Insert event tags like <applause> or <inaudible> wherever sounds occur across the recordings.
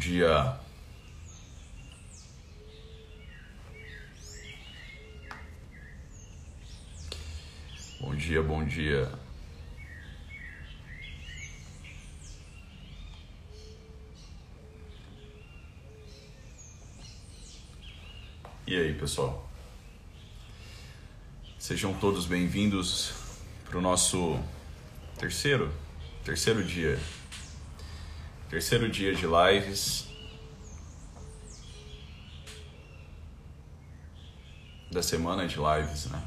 Dia. Bom dia, bom dia. E aí, pessoal? Sejam todos bem-vindos para o nosso terceiro, terceiro dia Terceiro dia de lives. Da semana de lives, né?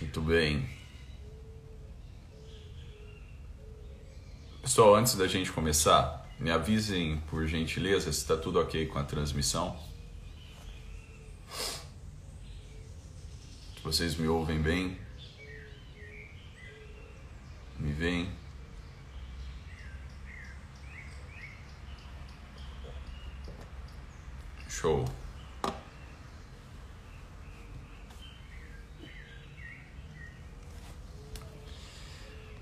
Muito bem. Pessoal, antes da gente começar, me avisem por gentileza se está tudo ok com a transmissão. Vocês me ouvem bem? Me veem? Show.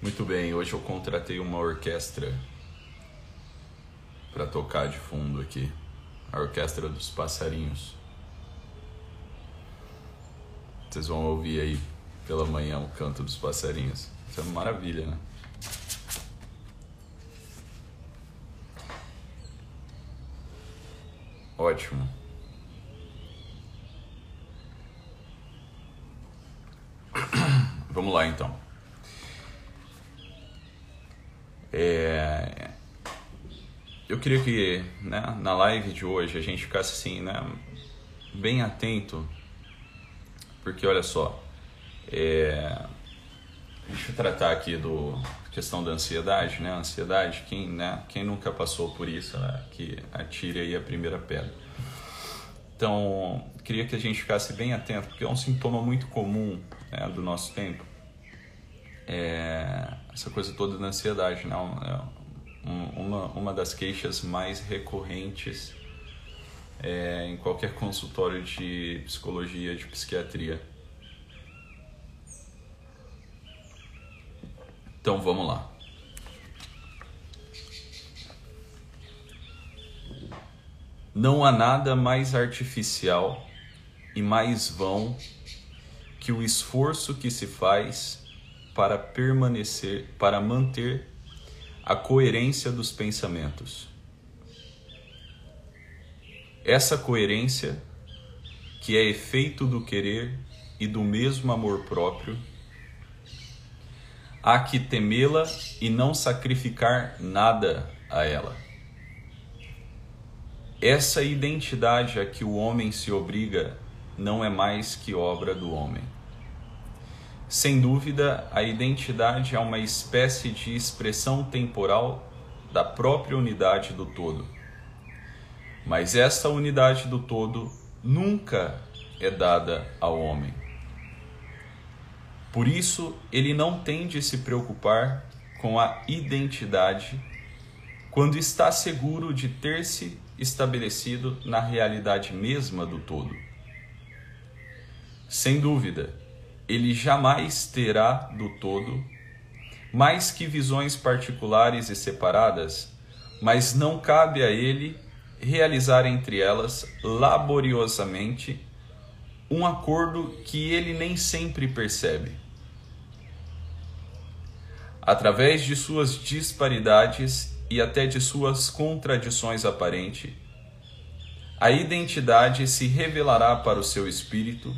Muito bem, hoje eu contratei uma orquestra para tocar de fundo aqui. A Orquestra dos Passarinhos. Vocês vão ouvir aí pela manhã o canto dos passarinhos. Isso é uma maravilha, né? Ótimo. <coughs> Vamos lá então. É... Eu queria que né, na live de hoje a gente ficasse assim, né, bem atento porque olha só, é... deixa eu tratar aqui do questão da ansiedade, né? Ansiedade, quem, né? quem nunca passou por isso, né? que atire aí a primeira pedra. Então, queria que a gente ficasse bem atento, porque é um sintoma muito comum né, do nosso tempo. É... essa coisa toda da ansiedade, né? É uma, uma das queixas mais recorrentes é, em qualquer consultório de psicologia, de psiquiatria. Então vamos lá. Não há nada mais artificial e mais vão que o esforço que se faz para permanecer, para manter a coerência dos pensamentos essa coerência, que é efeito do querer e do mesmo amor próprio, há que temê-la e não sacrificar nada a ela. Essa identidade a que o homem se obriga não é mais que obra do homem. Sem dúvida, a identidade é uma espécie de expressão temporal da própria unidade do todo mas esta unidade do todo nunca é dada ao homem. Por isso, ele não tem de se preocupar com a identidade quando está seguro de ter se estabelecido na realidade mesma do todo. Sem dúvida, ele jamais terá do todo mais que visões particulares e separadas, mas não cabe a ele realizar entre elas laboriosamente um acordo que ele nem sempre percebe. Através de suas disparidades e até de suas contradições aparentes, a identidade se revelará para o seu espírito,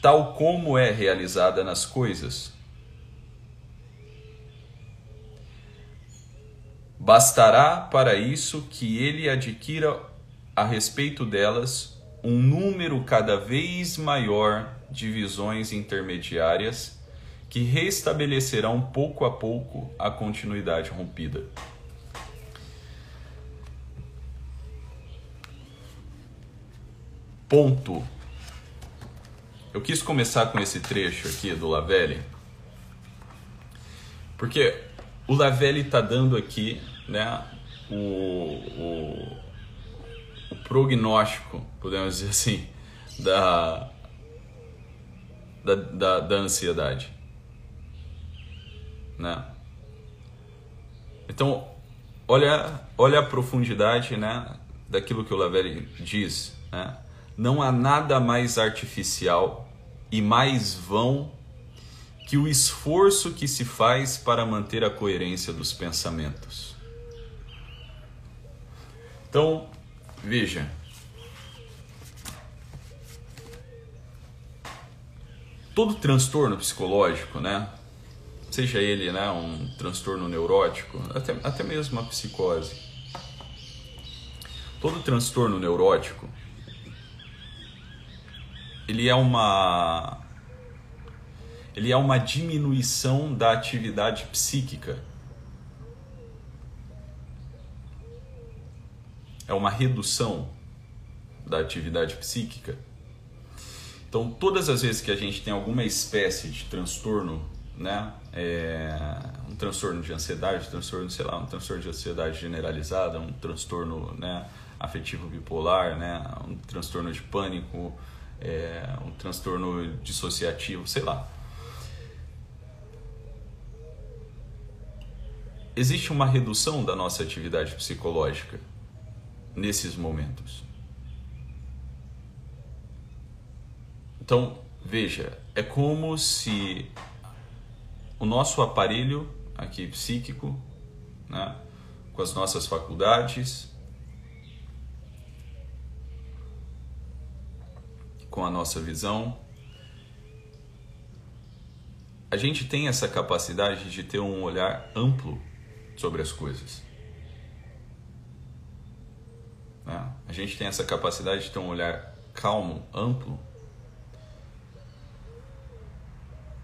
tal como é realizada nas coisas Bastará para isso que ele adquira a respeito delas um número cada vez maior de visões intermediárias que restabelecerão pouco a pouco a continuidade rompida. Ponto. Eu quis começar com esse trecho aqui do Lavelli, porque o Lavelli está dando aqui né, o, o, o prognóstico, podemos dizer assim, da, da, da, da ansiedade. Né? Então, olha, olha a profundidade né, daquilo que o Lavelle diz. Né? Não há nada mais artificial e mais vão que o esforço que se faz para manter a coerência dos pensamentos. Então, veja. Todo transtorno psicológico, né? Seja ele né, um transtorno neurótico, até, até mesmo uma psicose. Todo transtorno neurótico, ele é uma ele é uma diminuição da atividade psíquica. É uma redução da atividade psíquica. Então, todas as vezes que a gente tem alguma espécie de transtorno, né, é, um transtorno de ansiedade, transtorno, sei lá, um transtorno de ansiedade generalizada, um transtorno, né, afetivo bipolar, né, um transtorno de pânico, é, um transtorno dissociativo, sei lá. existe uma redução da nossa atividade psicológica nesses momentos. Então, veja, é como se o nosso aparelho aqui psíquico, né, com as nossas faculdades, com a nossa visão, a gente tem essa capacidade de ter um olhar amplo sobre as coisas. Né? A gente tem essa capacidade de ter um olhar calmo, amplo,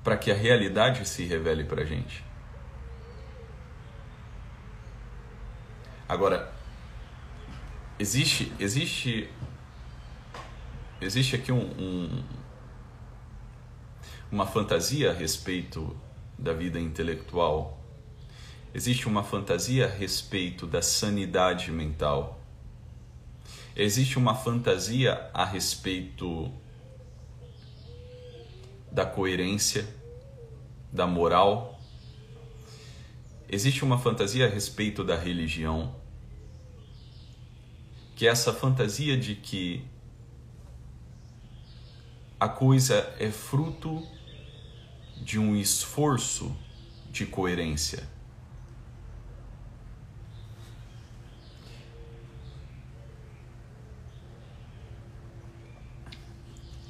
para que a realidade se revele para a gente. Agora, existe, existe, existe aqui um, um, uma fantasia a respeito da vida intelectual Existe uma fantasia a respeito da sanidade mental. Existe uma fantasia a respeito da coerência, da moral. Existe uma fantasia a respeito da religião. Que é essa fantasia de que a coisa é fruto de um esforço de coerência.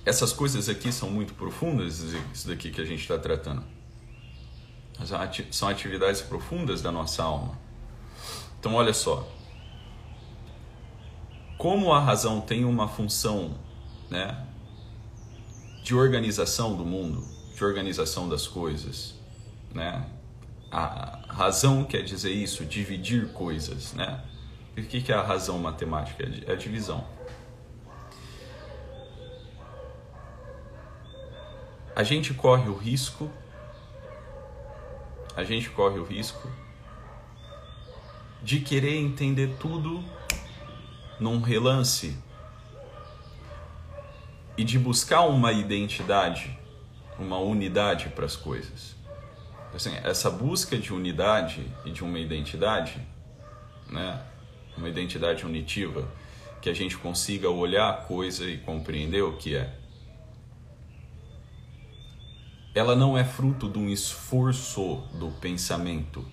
Essas coisas aqui são muito profundas, isso daqui que a gente está tratando. São atividades profundas da nossa alma. Então, olha só. Como a razão tem uma função né, de organização do mundo, de organização das coisas, né? A razão quer dizer isso, dividir coisas, né? o que é a razão matemática? É a divisão. A gente corre o risco, a gente corre o risco de querer entender tudo num relance e de buscar uma identidade, uma unidade para as coisas. Assim, essa busca de unidade e de uma identidade, né, uma identidade unitiva, que a gente consiga olhar a coisa e compreender o que é ela não é fruto de um esforço do pensamento.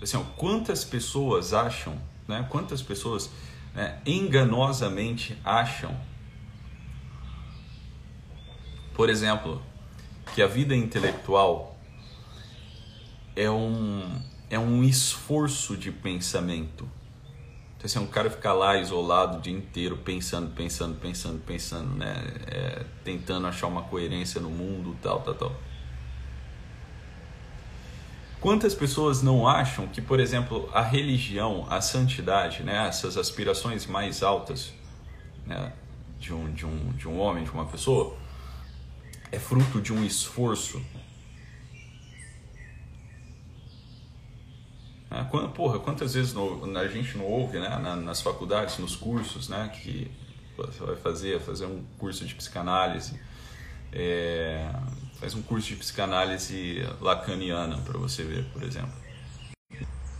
Assim, ó, quantas pessoas acham, né, quantas pessoas né, enganosamente acham, por exemplo, que a vida intelectual é um, é um esforço de pensamento. Então, assim, um cara ficar lá isolado o dia inteiro, pensando, pensando, pensando, pensando, né? É, tentando achar uma coerência no mundo, tal, tal, tal. Quantas pessoas não acham que, por exemplo, a religião, a santidade, né? essas aspirações mais altas né? de, um, de, um, de um homem, de uma pessoa, é fruto de um esforço Né? Porra, quantas vezes no, a gente não ouve né, nas faculdades, nos cursos, né, que você vai fazer, fazer um curso de psicanálise, É, faz um curso de psicanálise lacaniana para você ver, por exemplo.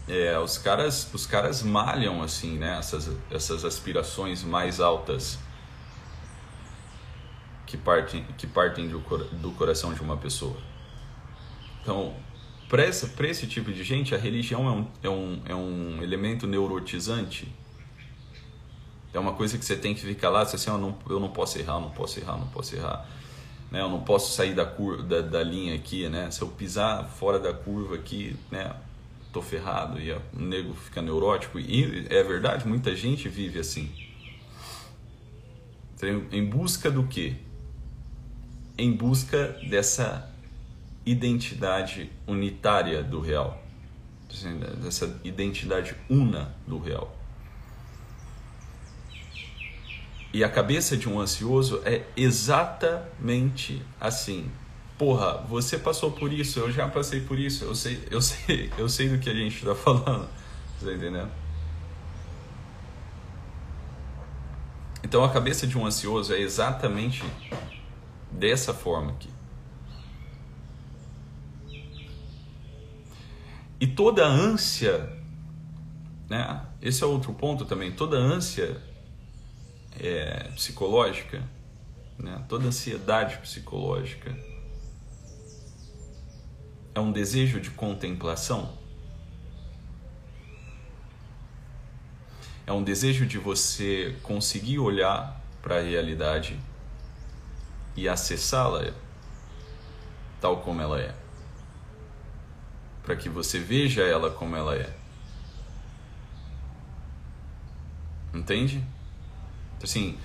É, os caras, os caras malham assim, né? Essas, essas aspirações mais altas que partem, que partem do, do coração de uma pessoa. Então, para esse tipo de gente, a religião é um, é, um, é um elemento neurotizante. É uma coisa que você tem que ficar lá, você assim, eu não, eu não posso errar, não posso errar, não posso errar. Né? Eu não posso sair da, curva, da, da linha aqui, né? Se eu pisar fora da curva aqui, né? Tô ferrado e o nego fica neurótico. E é verdade, muita gente vive assim. Em busca do quê? Em busca dessa identidade unitária do real, dessa identidade una do real. E a cabeça de um ansioso é exatamente assim. Porra, você passou por isso, eu já passei por isso, eu sei, eu sei, <laughs> eu sei do que a gente está falando. Você tá entendendo? Então a cabeça de um ansioso é exatamente dessa forma aqui. E toda ânsia, né? Esse é outro ponto também. Toda ânsia é, psicológica, né? toda ansiedade psicológica é um desejo de contemplação. É um desejo de você conseguir olhar para a realidade e acessá-la tal como ela é para que você veja ela como ela é. Entende? Assim,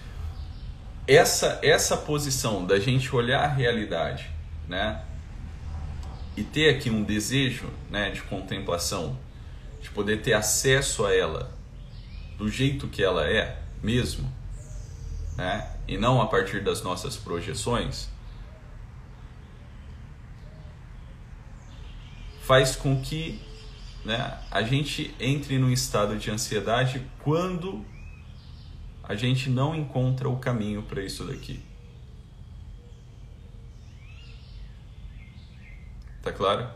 essa essa posição da gente olhar a realidade, né? E ter aqui um desejo, né, de contemplação, de poder ter acesso a ela do jeito que ela é mesmo, né? E não a partir das nossas projeções faz com que né, a gente entre num estado de ansiedade quando a gente não encontra o caminho para isso daqui. Tá claro?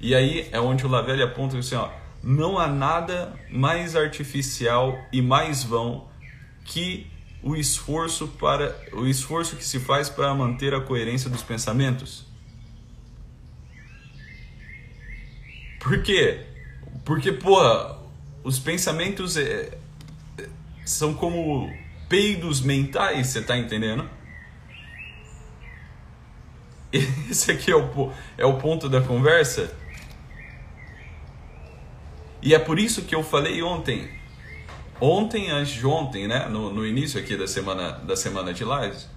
E aí é onde o Lavelle aponta assim, ó, não há nada mais artificial e mais vão que o esforço para o esforço que se faz para manter a coerência dos pensamentos. Por quê? Porque, pô, os pensamentos é, são como peidos mentais, você tá entendendo? <laughs> Esse aqui é o, é o ponto da conversa. E é por isso que eu falei ontem, ontem antes de ontem, né, no, no início aqui da semana, da semana de lives,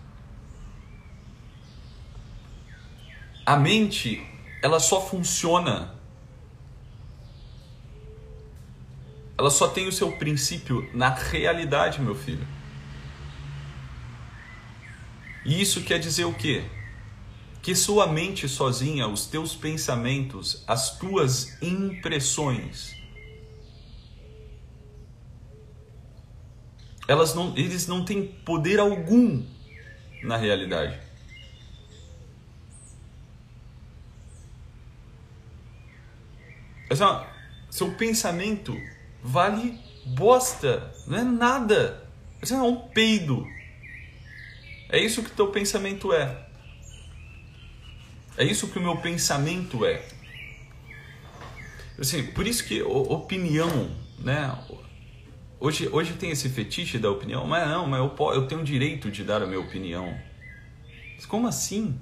a mente, ela só funciona Ela só tem o seu princípio na realidade, meu filho. E isso quer dizer o quê? Que sua mente sozinha, os teus pensamentos, as tuas impressões, elas não, eles não têm poder algum na realidade. Assim, seu pensamento vale bosta, não é nada. Você é um peido. É isso que teu pensamento é. É isso que o meu pensamento é. Assim, por isso que opinião, né? Hoje, hoje tem esse fetiche da opinião, mas não, mas eu, eu tenho o direito de dar a minha opinião. Mas como assim?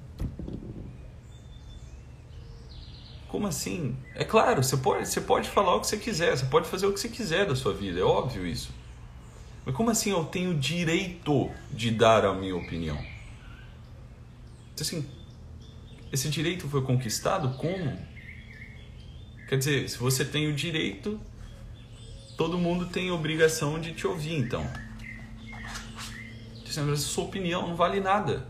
Como assim? É claro, você pode, você pode falar o que você quiser, você pode fazer o que você quiser da sua vida, é óbvio isso. Mas como assim eu tenho direito de dar a minha opinião? Assim, esse direito foi conquistado como? Quer dizer, se você tem o direito, todo mundo tem a obrigação de te ouvir, então. Assim, a sua opinião não vale nada.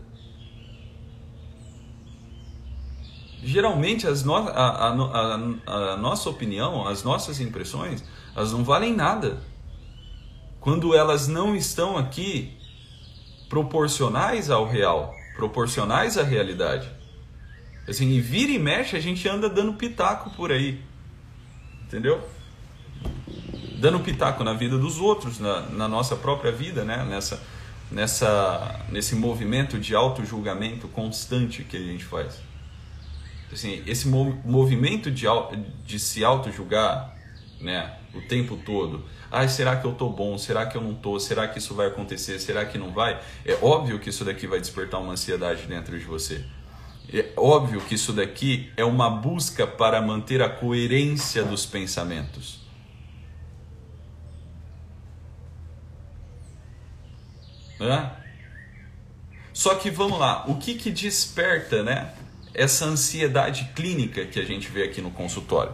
Geralmente as no, a, a, a, a, nossa opinião, as nossas impressões, elas não valem nada. Quando elas não estão aqui proporcionais ao real. proporcionais à realidade. Assim, e vira e mexe, a gente anda dando pitaco por aí. Entendeu? Dando pitaco na vida dos outros, na, na nossa própria vida, né? Nessa, nessa, nesse movimento de auto-julgamento constante que a gente faz. Assim, esse movimento de, de se auto-julgar né, o tempo todo, Ai, será que eu tô bom? Será que eu não tô? Será que isso vai acontecer? Será que não vai? É óbvio que isso daqui vai despertar uma ansiedade dentro de você. É óbvio que isso daqui é uma busca para manter a coerência dos pensamentos. Só que vamos lá, o que que desperta, né, essa ansiedade clínica que a gente vê aqui no consultório?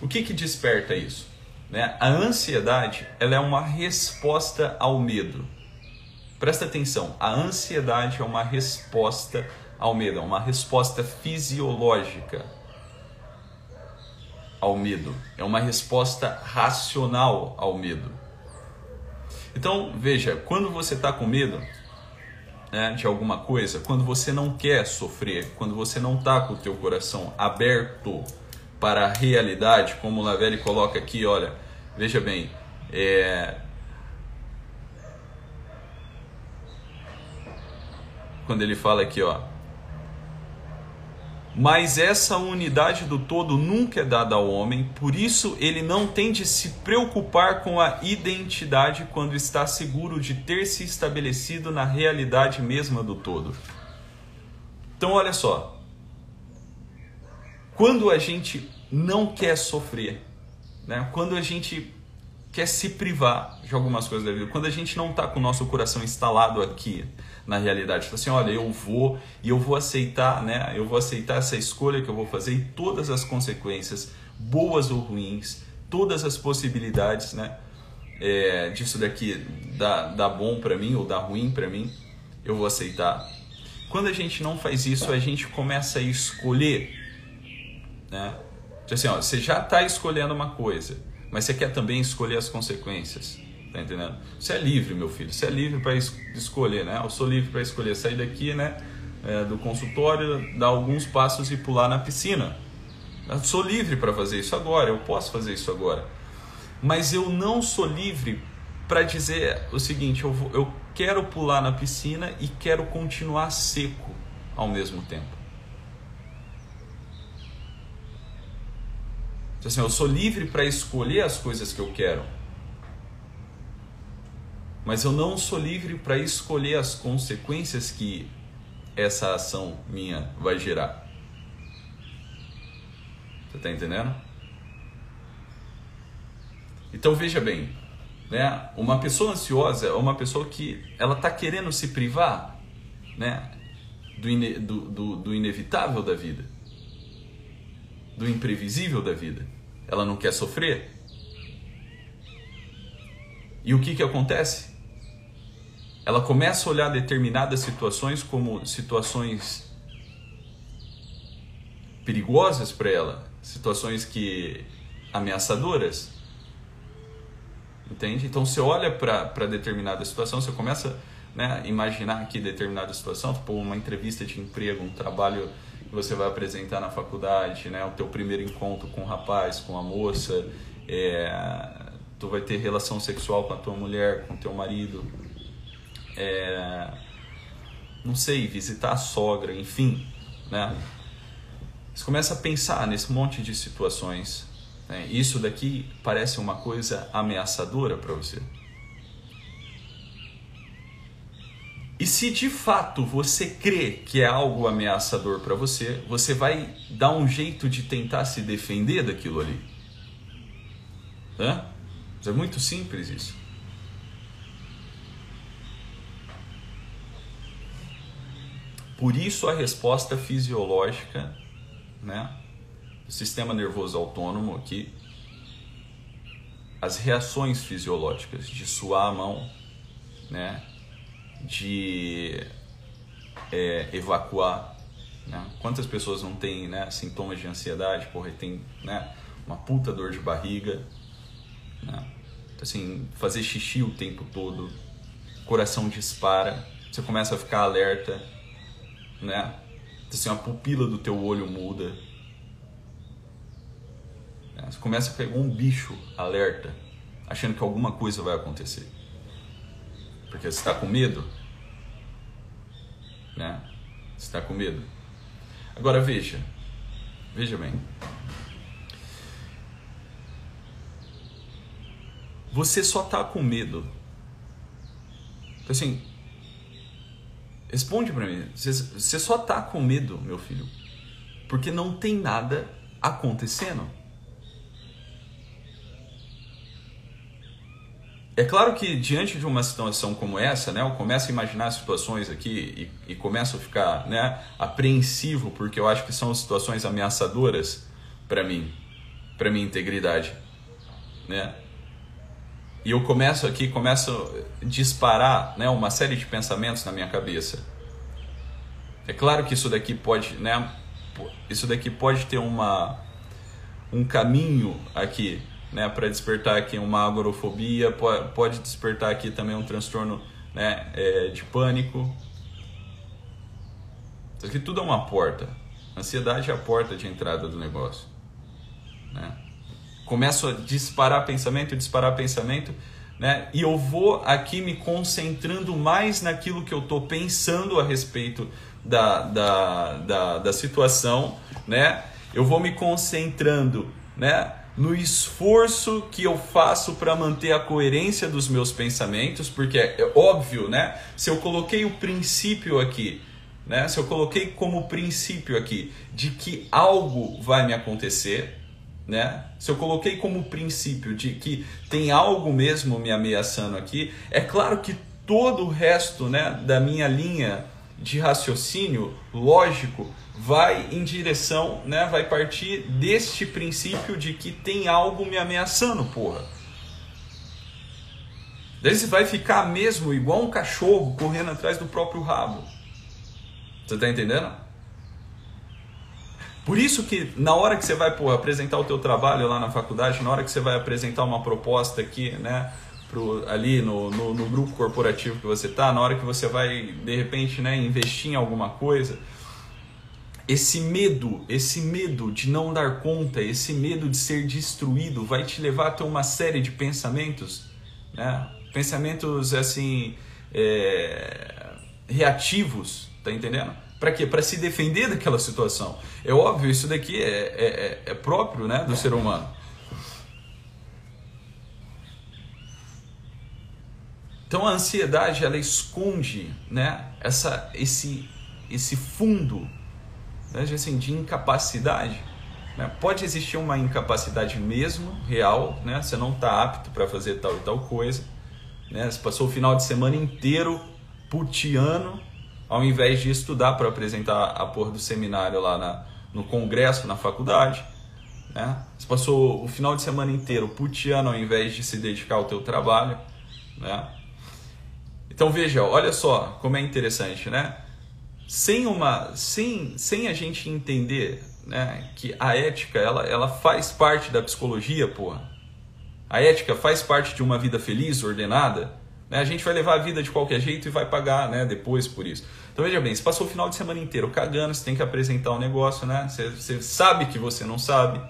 O que que desperta isso? Né? A ansiedade ela é uma resposta ao medo. Presta atenção, a ansiedade é uma resposta ao medo, é uma resposta fisiológica ao medo, é uma resposta racional ao medo. Então veja, quando você está com medo né, de alguma coisa, quando você não quer sofrer, quando você não está com o teu coração aberto para a realidade, como o Lavelli coloca aqui, olha, veja bem, é... quando ele fala aqui, ó, mas essa unidade do todo nunca é dada ao homem, por isso ele não tem de se preocupar com a identidade quando está seguro de ter se estabelecido na realidade mesma do todo. Então, olha só, quando a gente não quer sofrer, né? quando a gente quer se privar de algumas coisas da vida, quando a gente não está com o nosso coração instalado aqui na realidade, tipo assim, olha, eu vou e eu vou aceitar, né? Eu vou aceitar essa escolha que eu vou fazer e todas as consequências, boas ou ruins, todas as possibilidades, né? É, disso daqui dá, dá bom para mim ou dá ruim para mim, eu vou aceitar. Quando a gente não faz isso, a gente começa a escolher né? Tipo assim, ó, você já está escolhendo uma coisa, mas você quer também escolher as consequências. Tá entendendo? Você é livre, meu filho. Você é livre para es escolher, né? Eu sou livre para escolher sair daqui, né? É, do consultório, dar alguns passos e pular na piscina. Eu sou livre para fazer isso agora. Eu posso fazer isso agora. Mas eu não sou livre para dizer o seguinte: eu, vou, eu quero pular na piscina e quero continuar seco ao mesmo tempo. Assim, eu sou livre para escolher as coisas que eu quero. Mas eu não sou livre para escolher as consequências que essa ação minha vai gerar. Você está entendendo? Então veja bem, né? Uma pessoa ansiosa é uma pessoa que ela está querendo se privar, né? Do, ine, do, do, do inevitável da vida do imprevisível da vida. Ela não quer sofrer. E o que, que acontece? Ela começa a olhar determinadas situações como situações perigosas para ela, situações que ameaçadoras. Entende? Então você olha para determinada situação, você começa né, a imaginar aqui determinada situação, tipo uma entrevista de emprego, um trabalho você vai apresentar na faculdade, né? O teu primeiro encontro com o rapaz, com a moça, é, tu vai ter relação sexual com a tua mulher, com o teu marido, é, não sei, visitar a sogra, enfim, né? Você começa a pensar nesse monte de situações. Né? Isso daqui parece uma coisa ameaçadora para você. E se de fato você crê que é algo ameaçador para você, você vai dar um jeito de tentar se defender daquilo ali. Hã? É muito simples isso. Por isso a resposta fisiológica, né, do sistema nervoso autônomo aqui, as reações fisiológicas de suar a mão, né, de é, evacuar. Né? Quantas pessoas não têm né, sintomas de ansiedade, porra, tem né, uma puta dor de barriga, né? Então, assim, fazer xixi o tempo todo, coração dispara, você começa a ficar alerta, né? Assim, a pupila do teu olho muda. Né? Você começa a pegar um bicho alerta, achando que alguma coisa vai acontecer. Porque você está com medo, né? Você está com medo. Agora veja, veja bem. Você só está com medo. Assim, responde para mim. Você só está com medo, meu filho, porque não tem nada acontecendo. É claro que diante de uma situação como essa, né, eu começo a imaginar situações aqui e, e começo a ficar né, apreensivo porque eu acho que são situações ameaçadoras para mim, para minha integridade, né? E eu começo aqui, começo a disparar, né, uma série de pensamentos na minha cabeça. É claro que isso daqui pode, né, isso daqui pode ter uma um caminho aqui né, para despertar aqui uma agorofobia, pode despertar aqui também um transtorno né, é, de pânico. Isso aqui tudo é uma porta. Ansiedade é a porta de entrada do negócio. Né? Começo a disparar pensamento, disparar pensamento, né? e eu vou aqui me concentrando mais naquilo que eu estou pensando a respeito da, da, da, da situação, né? eu vou me concentrando né? No esforço que eu faço para manter a coerência dos meus pensamentos, porque é, é óbvio, né? Se eu coloquei o princípio aqui, né? Se eu coloquei como princípio aqui de que algo vai me acontecer, né? Se eu coloquei como princípio de que tem algo mesmo me ameaçando aqui, é claro que todo o resto, né, da minha linha de raciocínio lógico vai em direção, né, vai partir deste princípio de que tem algo me ameaçando, porra. Daí você vai ficar mesmo igual um cachorro correndo atrás do próprio rabo. Você tá entendendo? Por isso que na hora que você vai porra, apresentar o teu trabalho lá na faculdade, na hora que você vai apresentar uma proposta aqui, né, pro, ali no, no, no grupo corporativo que você tá, na hora que você vai de repente, né, investir em alguma coisa, esse medo, esse medo de não dar conta, esse medo de ser destruído vai te levar a ter uma série de pensamentos, né? pensamentos assim é, reativos, tá entendendo? Para quê? Para se defender daquela situação. É óbvio, isso daqui é, é, é, é próprio né, do ser humano. Então a ansiedade ela esconde né, essa, esse, esse fundo né, assim, de incapacidade. Né? Pode existir uma incapacidade mesmo, real, né? você não está apto para fazer tal e tal coisa. Né? Você passou o final de semana inteiro putiano, ao invés de estudar para apresentar a porra do seminário lá na, no congresso, na faculdade. Né? Você passou o final de semana inteiro putiano ao invés de se dedicar ao teu trabalho. Né? Então veja, olha só como é interessante, né? Sem uma sem, sem a gente entender né, que a ética ela, ela faz parte da psicologia, porra. A ética faz parte de uma vida feliz, ordenada. Né? A gente vai levar a vida de qualquer jeito e vai pagar né, depois por isso. Então veja bem, você passou o final de semana inteiro cagando, você tem que apresentar um negócio, né? Você, você sabe que você não sabe.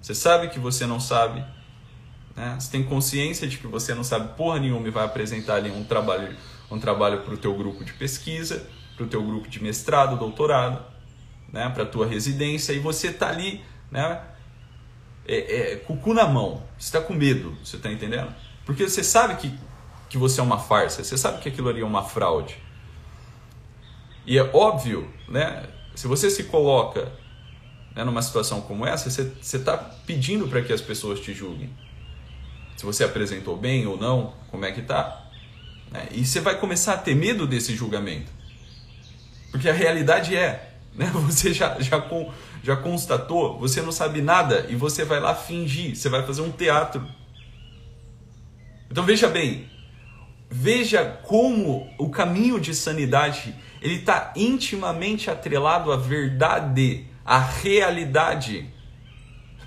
Você sabe que você não sabe. Né? Você tem consciência de que você não sabe porra nenhuma e vai apresentar ali um trabalho um trabalho para o teu grupo de pesquisa para o teu grupo de mestrado, doutorado, né, para a tua residência, e você está ali, né, é, é, na mão, você está com medo, você está entendendo? Porque você sabe que, que você é uma farsa, você sabe que aquilo ali é uma fraude. E é óbvio, né, se você se coloca né, numa situação como essa, você está pedindo para que as pessoas te julguem. Se você apresentou bem ou não, como é que tá. Né? E você vai começar a ter medo desse julgamento. Porque a realidade é, né? <laughs> Você já, já, já constatou, você não sabe nada e você vai lá fingir, você vai fazer um teatro. Então veja bem, veja como o caminho de sanidade ele está intimamente atrelado à verdade, à realidade.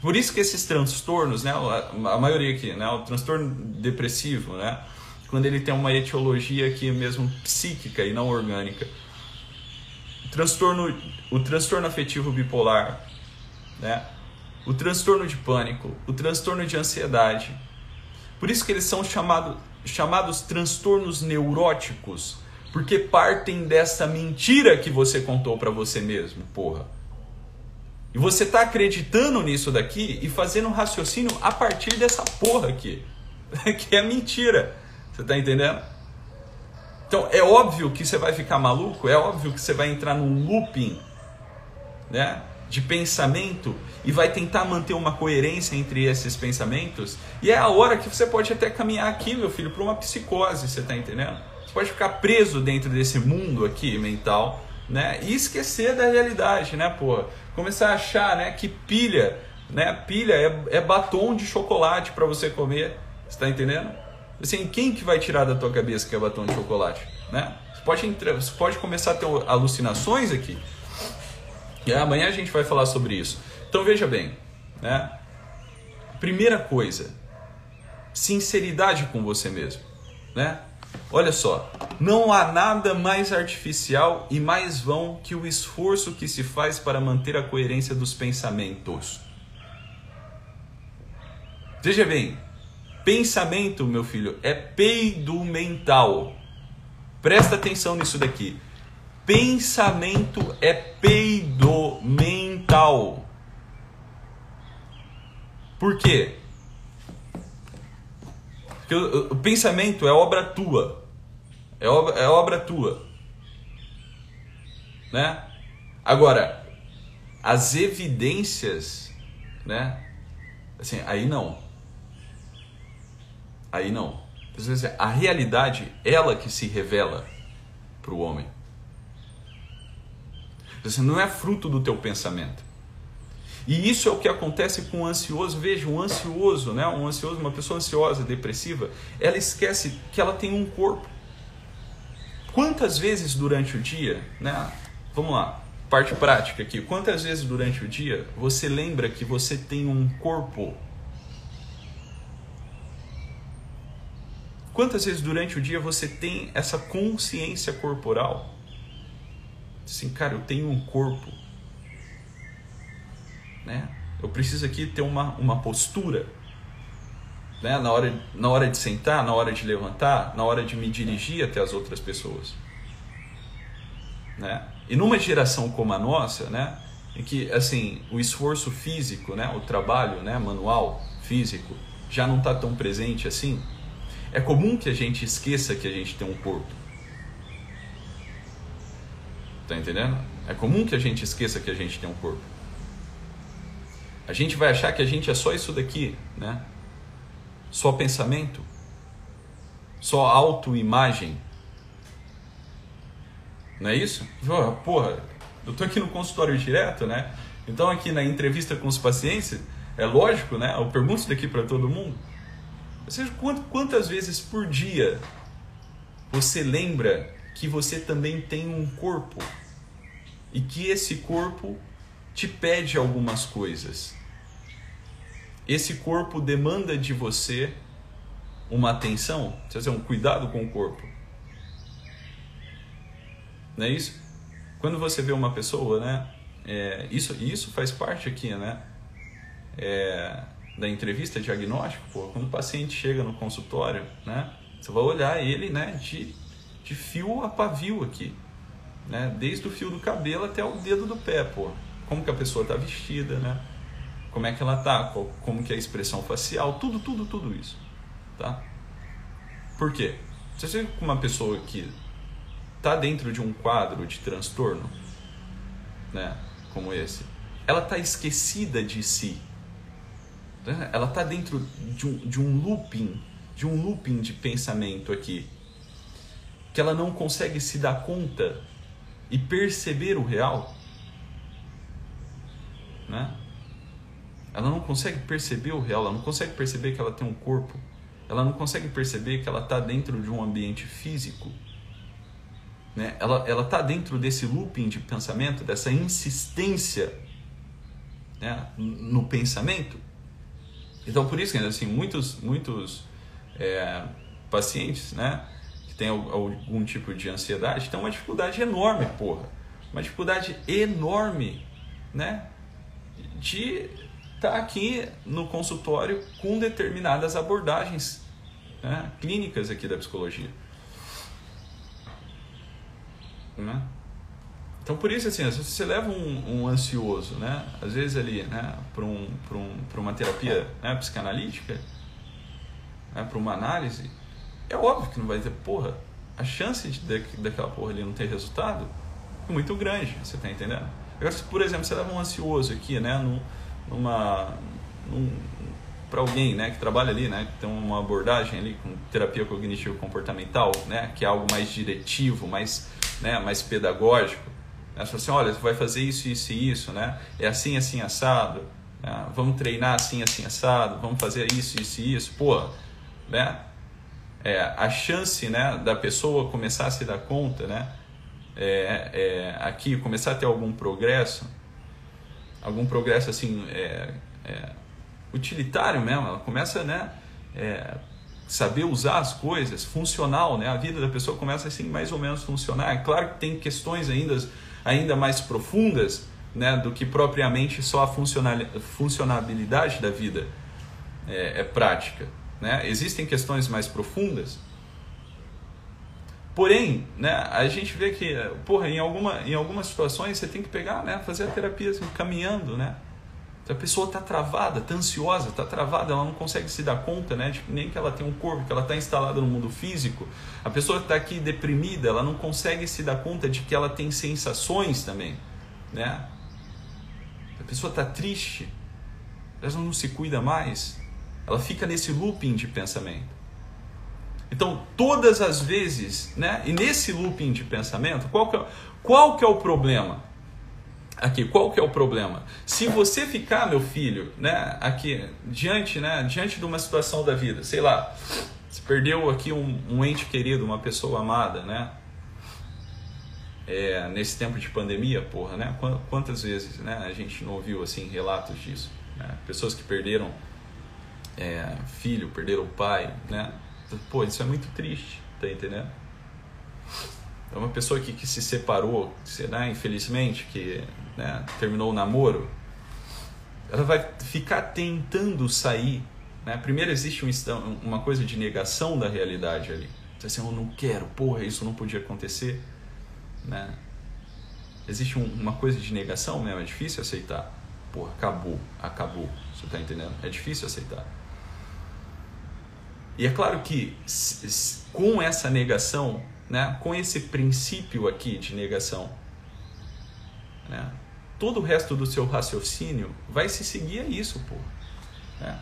Por isso que esses transtornos, né, a maioria aqui, né, o transtorno depressivo, né, quando ele tem uma etiologia aqui mesmo psíquica e não orgânica, transtorno, o transtorno afetivo bipolar, né? o transtorno de pânico, o transtorno de ansiedade. Por isso que eles são chamado, chamados transtornos neuróticos, porque partem dessa mentira que você contou para você mesmo, porra. E você está acreditando nisso daqui e fazendo um raciocínio a partir dessa porra aqui, <laughs> que é mentira. Você está entendendo? Então é óbvio que você vai ficar maluco, é óbvio que você vai entrar num looping, né? de pensamento e vai tentar manter uma coerência entre esses pensamentos. E é a hora que você pode até caminhar aqui, meu filho, para uma psicose, você está entendendo? Você pode ficar preso dentro desse mundo aqui mental, né? E esquecer da realidade, né, pô? Começar a achar, né, que pilha, né? Pilha é, é batom de chocolate para você comer, você tá entendendo? Assim, quem que vai tirar da tua cabeça que é batom de chocolate, né? Você pode, entrar, você pode começar a ter alucinações aqui, e amanhã a gente vai falar sobre isso. Então veja bem, né? Primeira coisa, sinceridade com você mesmo, né? Olha só, não há nada mais artificial e mais vão que o esforço que se faz para manter a coerência dos pensamentos. Veja bem, pensamento, meu filho, é peido mental. Presta atenção nisso daqui. Pensamento é peido mental. Por quê? Porque o, pensamento é obra tua. É obra, é obra tua. Né? Agora, as evidências, né? Assim, aí não. Aí não. A realidade, ela que se revela para o homem. Você não é fruto do teu pensamento. E isso é o que acontece com o ansioso. Veja, um ansioso, né? um ansioso, uma pessoa ansiosa, depressiva, ela esquece que ela tem um corpo. Quantas vezes durante o dia, né? Vamos lá, parte prática aqui. Quantas vezes durante o dia você lembra que você tem um corpo? Quantas vezes durante o dia você tem essa consciência corporal? Assim, cara, eu tenho um corpo. Né? Eu preciso aqui ter uma, uma postura. Né? Na, hora, na hora de sentar, na hora de levantar, na hora de me dirigir até as outras pessoas. Né? E numa geração como a nossa, né? em que assim, o esforço físico, né? o trabalho né? manual, físico, já não está tão presente assim, é comum que a gente esqueça que a gente tem um corpo. Tá entendendo? É comum que a gente esqueça que a gente tem um corpo. A gente vai achar que a gente é só isso daqui, né? Só pensamento, só autoimagem. Não é isso? Porra, eu tô aqui no consultório direto, né? Então aqui na entrevista com os pacientes, é lógico, né? Eu pergunto isso daqui para todo mundo. Ou seja, quantas vezes por dia você lembra que você também tem um corpo e que esse corpo te pede algumas coisas. Esse corpo demanda de você uma atenção, dizer, um cuidado com o corpo. Não é isso? Quando você vê uma pessoa, né? É, isso, isso faz parte aqui, né? É, da entrevista diagnóstico, pô, quando o paciente chega no consultório, né? Você vai olhar ele, né? De de fio a pavio aqui, né? Desde o fio do cabelo até o dedo do pé, pô. Como que a pessoa está vestida, né? Como é que ela tá, como que é a expressão facial, tudo, tudo, tudo isso, tá? Por quê? Você vê com uma pessoa que está dentro de um quadro de transtorno, né, como esse, ela está esquecida de si. Né? Ela está dentro de um, de um looping, de um looping de pensamento aqui, que ela não consegue se dar conta e perceber o real, né? Ela não consegue perceber o real, ela não consegue perceber que ela tem um corpo, ela não consegue perceber que ela está dentro de um ambiente físico, né? Ela ela está dentro desse looping de pensamento, dessa insistência, né? No pensamento. Então por isso que assim muitos muitos é, pacientes, né? tem algum tipo de ansiedade, tem uma dificuldade enorme, porra, uma dificuldade enorme, né? De estar tá aqui no consultório com determinadas abordagens né? clínicas aqui da psicologia. Né? Então, por isso, assim, vezes você leva um, um ansioso, né? Às vezes ali, né? Para um, um, uma terapia né? psicanalítica, né? para uma análise, é óbvio que não vai ter, porra, a chance de, daquela porra ali não ter resultado é muito grande, você tá entendendo? Agora, se, por exemplo, você leva um ansioso aqui, né? Num, numa... Num, para alguém né, que trabalha ali, né, que tem uma abordagem ali com terapia cognitivo comportamental, né, que é algo mais diretivo, mais, né, mais pedagógico, né? Assim, olha, você vai fazer isso, isso e isso, né? É assim, assim, assado. Né? Vamos treinar assim, assim, assado. Vamos fazer isso, isso e isso. Pô, né? É, a chance né, da pessoa começar a se dar conta, né? É, é, aqui, começar a ter algum progresso, algum progresso assim, é, é, utilitário mesmo, ela começa, né? É, saber usar as coisas, funcional, né? A vida da pessoa começa assim mais ou menos funcionar. É claro que tem questões ainda ainda mais profundas né, do que propriamente só a funcionalidade da vida é, é prática. Né? Existem questões mais profundas. Porém, né, a gente vê que, porra, em, alguma, em algumas situações você tem que pegar, né, fazer a terapia assim, caminhando, né? A pessoa está travada, está ansiosa, está travada, ela não consegue se dar conta, né? Tipo, nem que ela tem um corpo, que ela está instalada no mundo físico. A pessoa está aqui deprimida, ela não consegue se dar conta de que ela tem sensações também, né? A pessoa está triste, ela não se cuida mais, ela fica nesse looping de pensamento. Então, todas as vezes, né? E nesse looping de pensamento, qual que é, qual que é o problema? Aqui, qual que é o problema? Se você ficar, meu filho, né, aqui diante, né, diante de uma situação da vida, sei lá, você perdeu aqui um, um ente querido, uma pessoa amada, né? É, nesse tempo de pandemia, porra, né? Quantas vezes, né? A gente não ouviu assim relatos disso, né? Pessoas que perderam é, filho, perderam pai, né? Pô, isso é muito triste, tá entendendo? É uma pessoa que, que se separou, né, infelizmente, que né, terminou o namoro, ela vai ficar tentando sair. Né? Primeiro existe um, uma coisa de negação da realidade ali. Você assim, eu não quero, porra, isso não podia acontecer. Né? Existe um, uma coisa de negação mesmo, é difícil aceitar. Porra, acabou, acabou. Você está entendendo? É difícil aceitar. E é claro que com essa negação, né, com esse princípio aqui de negação, né, todo o resto do seu raciocínio vai se seguir a isso, pô. Né?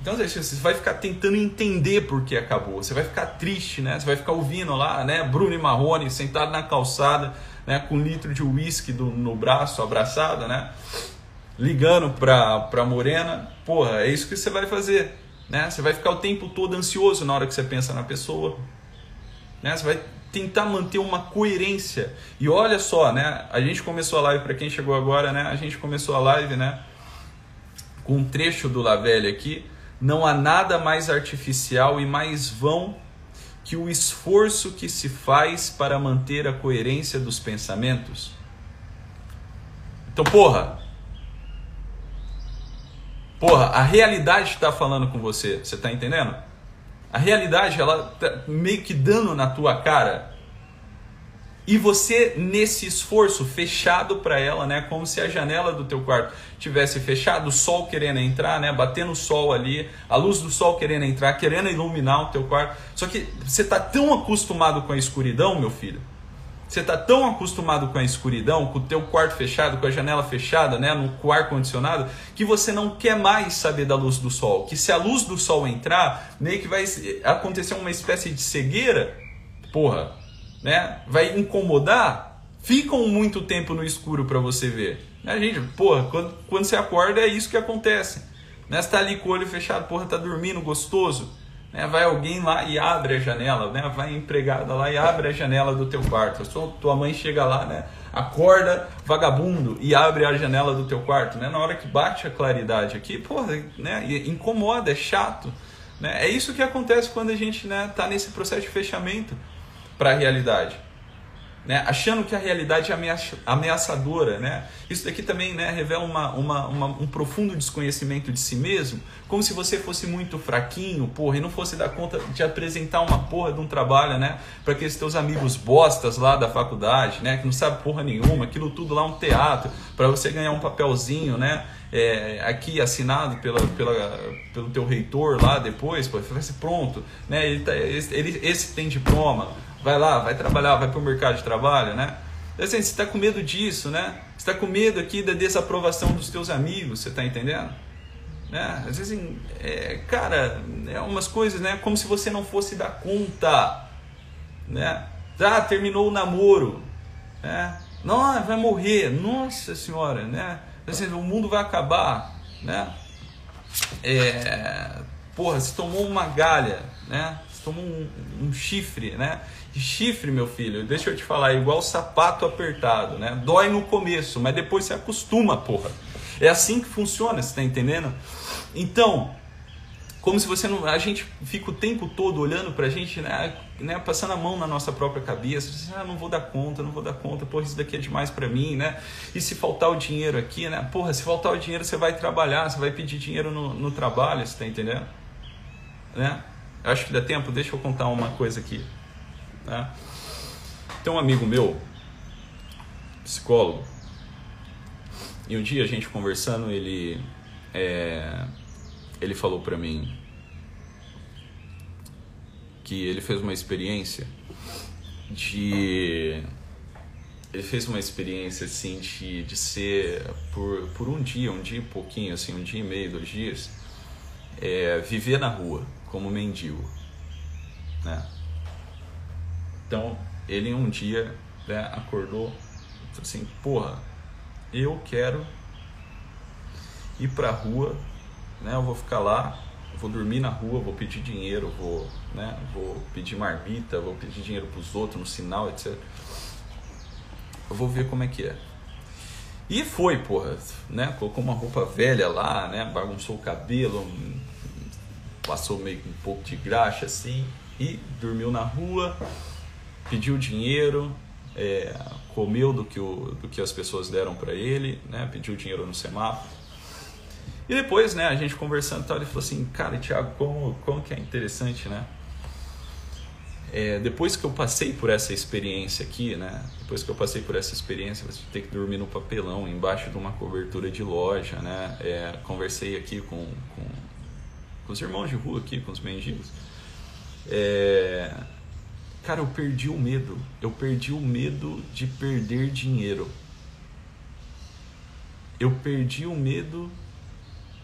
Então você vai ficar tentando entender por que acabou. Você vai ficar triste, né? Você vai ficar ouvindo lá, né? Bruno e Marrone sentado na calçada, né? Com um litro de uísque no braço, abraçada, né? Ligando pra, pra Morena. Porra, é isso que você vai fazer, né? Você vai ficar o tempo todo ansioso na hora que você pensa na pessoa, né? Você vai tentar manter uma coerência. E olha só, né? A gente começou a live para quem chegou agora, né? A gente começou a live, né? Com um trecho do Lavelli aqui. Não há nada mais artificial e mais vão que o esforço que se faz para manter a coerência dos pensamentos. Então, porra. Porra, a realidade está falando com você. Você está entendendo? A realidade, ela tá meio que dando na tua cara. E você nesse esforço fechado para ela, né, como se a janela do teu quarto tivesse fechado, o sol querendo entrar, né, batendo o sol ali, a luz do sol querendo entrar, querendo iluminar o teu quarto. Só que você tá tão acostumado com a escuridão, meu filho, você está tão acostumado com a escuridão, com o teu quarto fechado, com a janela fechada, né, no ar condicionado, que você não quer mais saber da luz do sol. Que se a luz do sol entrar, meio que vai acontecer uma espécie de cegueira, porra, né? Vai incomodar. Ficam muito tempo no escuro para você ver. Né, gente? Porra, quando, quando você acorda é isso que acontece. Né? Você tá ali com o olho fechado, porra, tá dormindo gostoso. Né? Vai alguém lá e abre a janela, né? vai empregada lá e abre a janela do teu quarto. Sua, tua mãe chega lá, né? acorda vagabundo e abre a janela do teu quarto. Né? Na hora que bate a claridade aqui, porra, né? incomoda, é chato. Né? É isso que acontece quando a gente né, tá nesse processo de fechamento para a realidade. Né? achando que a realidade é ameaçadora. Né? Isso daqui também né, revela uma, uma, uma, um profundo desconhecimento de si mesmo, como se você fosse muito fraquinho, porra, e não fosse dar conta de apresentar uma porra de um trabalho né, para aqueles teus amigos bostas lá da faculdade, né, que não sabe porra nenhuma, aquilo tudo lá é um teatro, para você ganhar um papelzinho, né? É, aqui assinado pela, pela, pelo teu reitor lá depois, pô, ser pronto, né? Ele, tá, ele, esse tem diploma, vai lá, vai trabalhar, vai para o mercado de trabalho, né? Assim, você está com medo disso, né? Você está com medo aqui da desaprovação dos teus amigos, você está entendendo? Né? Às vezes, é, cara, é umas coisas, né? Como se você não fosse dar conta, né? Ah, terminou o namoro, né? Não, vai morrer, nossa senhora, né? Assim, o mundo vai acabar, né? É, porra, se tomou uma galha, né? Se tomou um, um chifre, né? Chifre, meu filho, deixa eu te falar, é igual sapato apertado, né? Dói no começo, mas depois você acostuma, porra. É assim que funciona, você tá entendendo? Então, como se você não. A gente fica o tempo todo olhando pra gente, né? né passando a mão na nossa própria cabeça. Assim, ah, não vou dar conta, não vou dar conta, porra, isso daqui é demais para mim, né? E se faltar o dinheiro aqui, né? Porra, se faltar o dinheiro, você vai trabalhar, você vai pedir dinheiro no, no trabalho, você tá entendendo? Né? Acho que dá tempo, deixa eu contar uma coisa aqui. Né? Tem um amigo meu, psicólogo, e um dia a gente conversando, ele, é, ele falou para mim que ele fez uma experiência de ele fez uma experiência assim de, de ser por, por um dia, um dia e pouquinho, assim, um dia e meio, dois dias, é, viver na rua como mendigo, né? Então, ele um dia né, acordou assim, porra, eu quero ir pra rua, né? Eu vou ficar lá, vou dormir na rua, vou pedir dinheiro, vou, né, vou pedir marmita, vou pedir dinheiro pros outros no sinal, etc. Eu vou ver como é que é. E foi, porra, né? Colocou uma roupa velha lá, né? Bagunçou o cabelo, passou meio um pouco de graxa assim e dormiu na rua pediu dinheiro, é, comeu do que, o, do que as pessoas deram para ele, né? pediu dinheiro no semáforo. E depois, né, a gente conversando tal, ele falou assim, cara, Thiago, como, como que é interessante, né? É, depois que eu passei por essa experiência aqui, né? Depois que eu passei por essa experiência, você ter que dormir no papelão, embaixo de uma cobertura de loja, né? É, conversei aqui com, com, com, os irmãos de rua aqui, com os mendigos. É, Cara, eu perdi o medo. Eu perdi o medo de perder dinheiro. Eu perdi o medo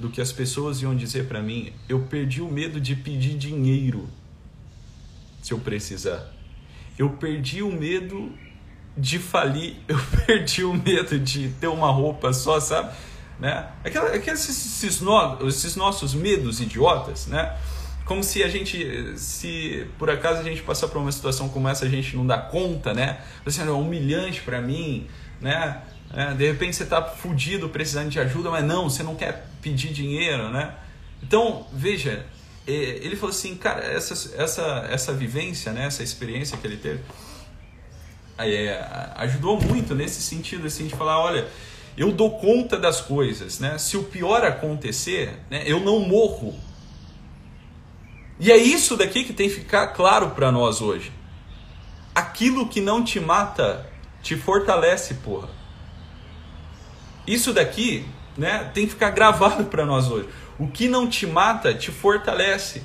do que as pessoas iam dizer para mim. Eu perdi o medo de pedir dinheiro se eu precisar. Eu perdi o medo de falir. <laughs> Eu perdi o medo de ter uma roupa só, sabe? Né? Aquela, aqueles, esses, no, esses nossos medos idiotas, né? Como se a gente, se por acaso a gente passar por uma situação como essa, a gente não dá conta, né? Você é humilhante para mim, né? É, de repente você está fudido, precisando de ajuda, mas não, você não quer pedir dinheiro, né? Então, veja, é, ele falou assim, cara, essa, essa, essa vivência, né, essa experiência que ele teve, é, ajudou muito nesse sentido, assim, de falar, olha, eu dou conta das coisas, né? Se o pior acontecer, né, eu não morro, e é isso daqui que tem que ficar claro para nós hoje. Aquilo que não te mata te fortalece, porra. Isso daqui, né, tem que ficar gravado para nós hoje. O que não te mata te fortalece.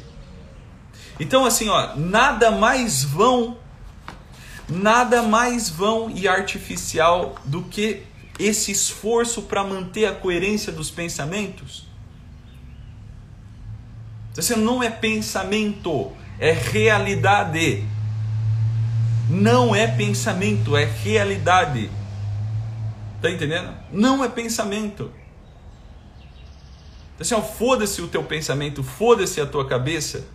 Então assim, ó, nada mais vão nada mais vão e artificial do que esse esforço para manter a coerência dos pensamentos você não é pensamento, é realidade. Não é pensamento, é realidade. Tá entendendo? Não é pensamento. Assim, foda-se o teu pensamento, foda-se a tua cabeça.